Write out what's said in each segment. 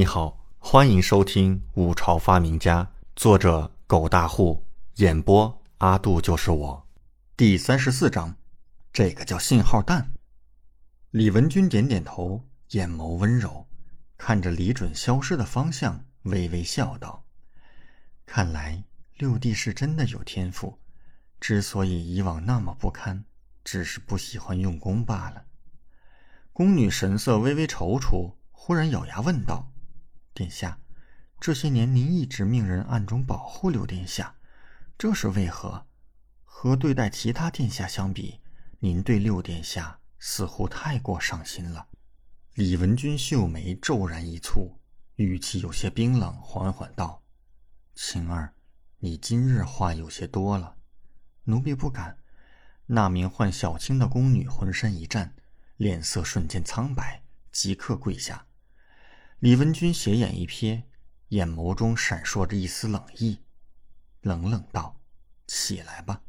你好，欢迎收听《五朝发明家》，作者狗大户，演播阿杜就是我，第三十四章，这个叫信号弹。李文军点点头，眼眸温柔，看着李准消失的方向，微微笑道：“看来六弟是真的有天赋，之所以以往那么不堪，只是不喜欢用功罢了。”宫女神色微微踌躇，忽然咬牙问道。殿下，这些年您一直命人暗中保护六殿下，这是为何？和对待其他殿下相比，您对六殿下似乎太过上心了。李文君秀眉骤然一蹙，语气有些冰冷，缓缓道：“晴儿，你今日话有些多了。奴婢不敢。”那名唤小青的宫女浑身一颤，脸色瞬间苍白，即刻跪下。李文君斜眼一瞥，眼眸中闪烁着一丝冷意，冷冷道：“起来吧。”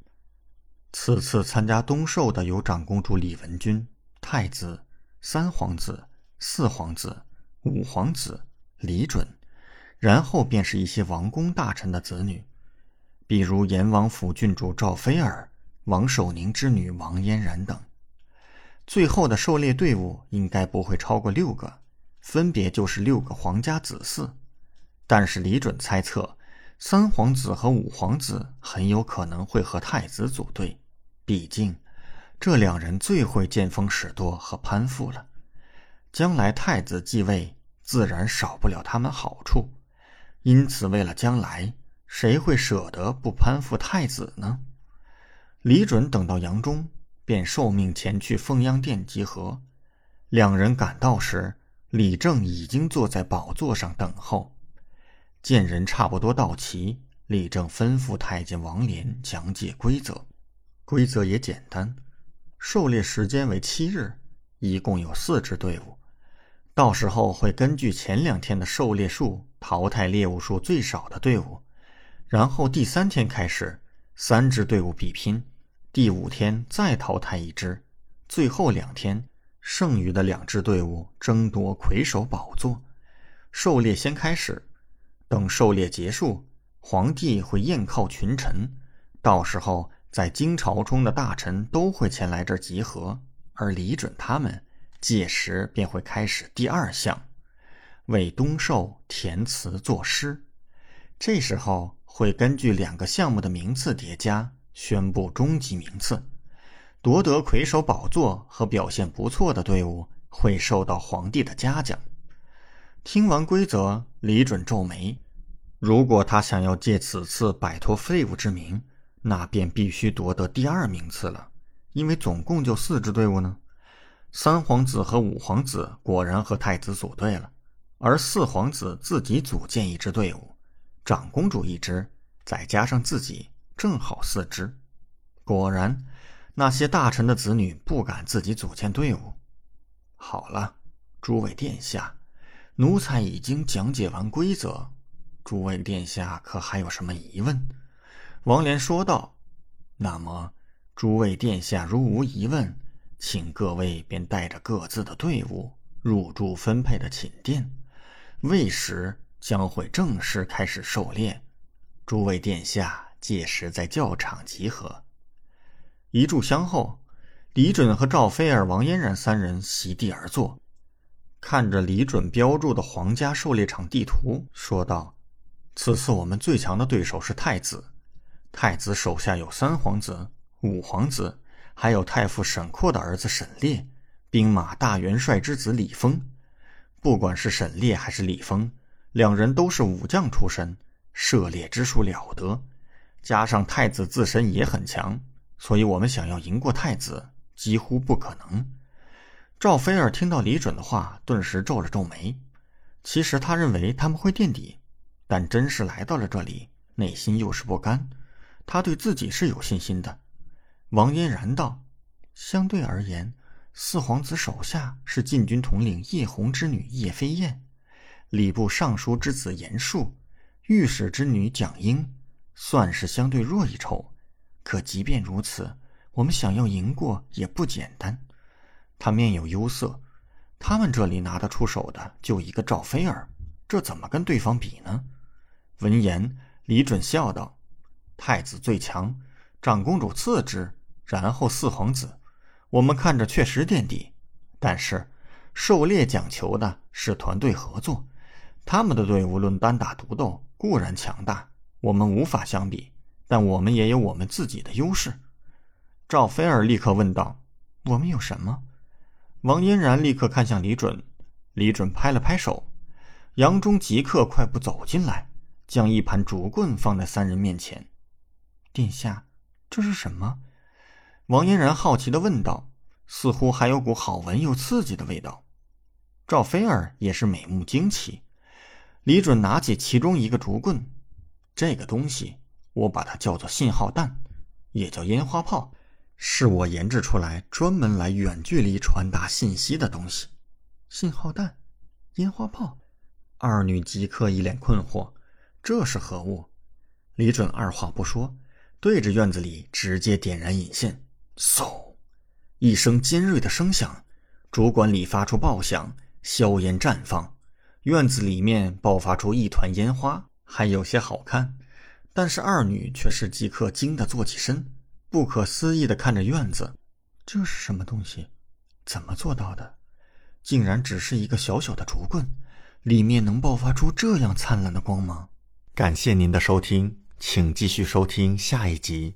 此次参加东狩的有长公主李文君、太子、三皇子、四皇子、五皇子李准，然后便是一些王公大臣的子女，比如阎王府郡主赵菲儿、王守宁之女王嫣然等。最后的狩猎队伍应该不会超过六个。分别就是六个皇家子嗣，但是李准猜测，三皇子和五皇子很有可能会和太子组队，毕竟这两人最会见风使舵和攀附了。将来太子继位，自然少不了他们好处，因此为了将来，谁会舍得不攀附太子呢？李准等到杨忠，便受命前去凤阳殿集合。两人赶到时。李正已经坐在宝座上等候，见人差不多到齐，李正吩咐太监王连讲解规则。规则也简单，狩猎时间为七日，一共有四支队伍，到时候会根据前两天的狩猎数淘汰猎物数最少的队伍，然后第三天开始，三支队伍比拼，第五天再淘汰一支，最后两天。剩余的两支队伍争夺魁首宝座，狩猎先开始。等狩猎结束，皇帝会宴犒群臣，到时候在京朝中的大臣都会前来这儿集合，而李准他们届时便会开始第二项，为东狩填词作诗。这时候会根据两个项目的名次叠加，宣布终极名次。夺得魁首宝座和表现不错的队伍会受到皇帝的嘉奖。听完规则，李准皱眉。如果他想要借此次摆脱废物之名，那便必须夺得第二名次了。因为总共就四支队伍呢。三皇子和五皇子果然和太子组队了，而四皇子自己组建一支队伍，长公主一支，再加上自己，正好四支。果然。那些大臣的子女不敢自己组建队伍。好了，诸位殿下，奴才已经讲解完规则，诸位殿下可还有什么疑问？王莲说道。那么，诸位殿下如无疑问，请各位便带着各自的队伍入住分配的寝殿，未时将会正式开始狩猎。诸位殿下届时在教场集合。一炷香后，李准和赵菲儿、王嫣然三人席地而坐，看着李准标注的皇家狩猎场地图，说道：“此次我们最强的对手是太子。太子手下有三皇子、五皇子，还有太傅沈括的儿子沈烈，兵马大元帅之子李丰。不管是沈烈还是李丰，两人都是武将出身，涉猎之术了得，加上太子自身也很强。”所以，我们想要赢过太子几乎不可能。赵菲儿听到李准的话，顿时皱了皱眉。其实他认为他们会垫底，但真是来到了这里，内心又是不甘。他对自己是有信心的。王嫣然道：“相对而言，四皇子手下是禁军统领叶红之女叶飞燕，礼部尚书之子严树，御史之女蒋英，算是相对弱一筹。”可即便如此，我们想要赢过也不简单。他面有忧色，他们这里拿得出手的就一个赵菲儿，这怎么跟对方比呢？闻言，李准笑道：“太子最强，长公主次之，然后四皇子。我们看着确实垫底，但是狩猎讲求的是团队合作。他们的队伍论单打独斗固然强大，我们无法相比，但我们也有我们自己的优势。”赵菲儿立刻问道：“我们有什么？”王嫣然立刻看向李准，李准拍了拍手，杨忠即刻快步走进来。将一盘竹棍放在三人面前，殿下，这是什么？王嫣然好奇的问道，似乎还有股好闻又刺激的味道。赵菲儿也是美目惊奇。李准拿起其中一个竹棍，这个东西我把它叫做信号弹，也叫烟花炮，是我研制出来专门来远距离传达信息的东西。信号弹，烟花炮，二女即刻一脸困惑。这是何物？李准二话不说，对着院子里直接点燃引线。嗖！一声尖锐的声响，主管里发出爆响，硝烟绽放，院子里面爆发出一团烟花，还有些好看。但是二女却是即刻惊的坐起身，不可思议的看着院子。这是什么东西？怎么做到的？竟然只是一个小小的竹棍，里面能爆发出这样灿烂的光芒？感谢您的收听，请继续收听下一集。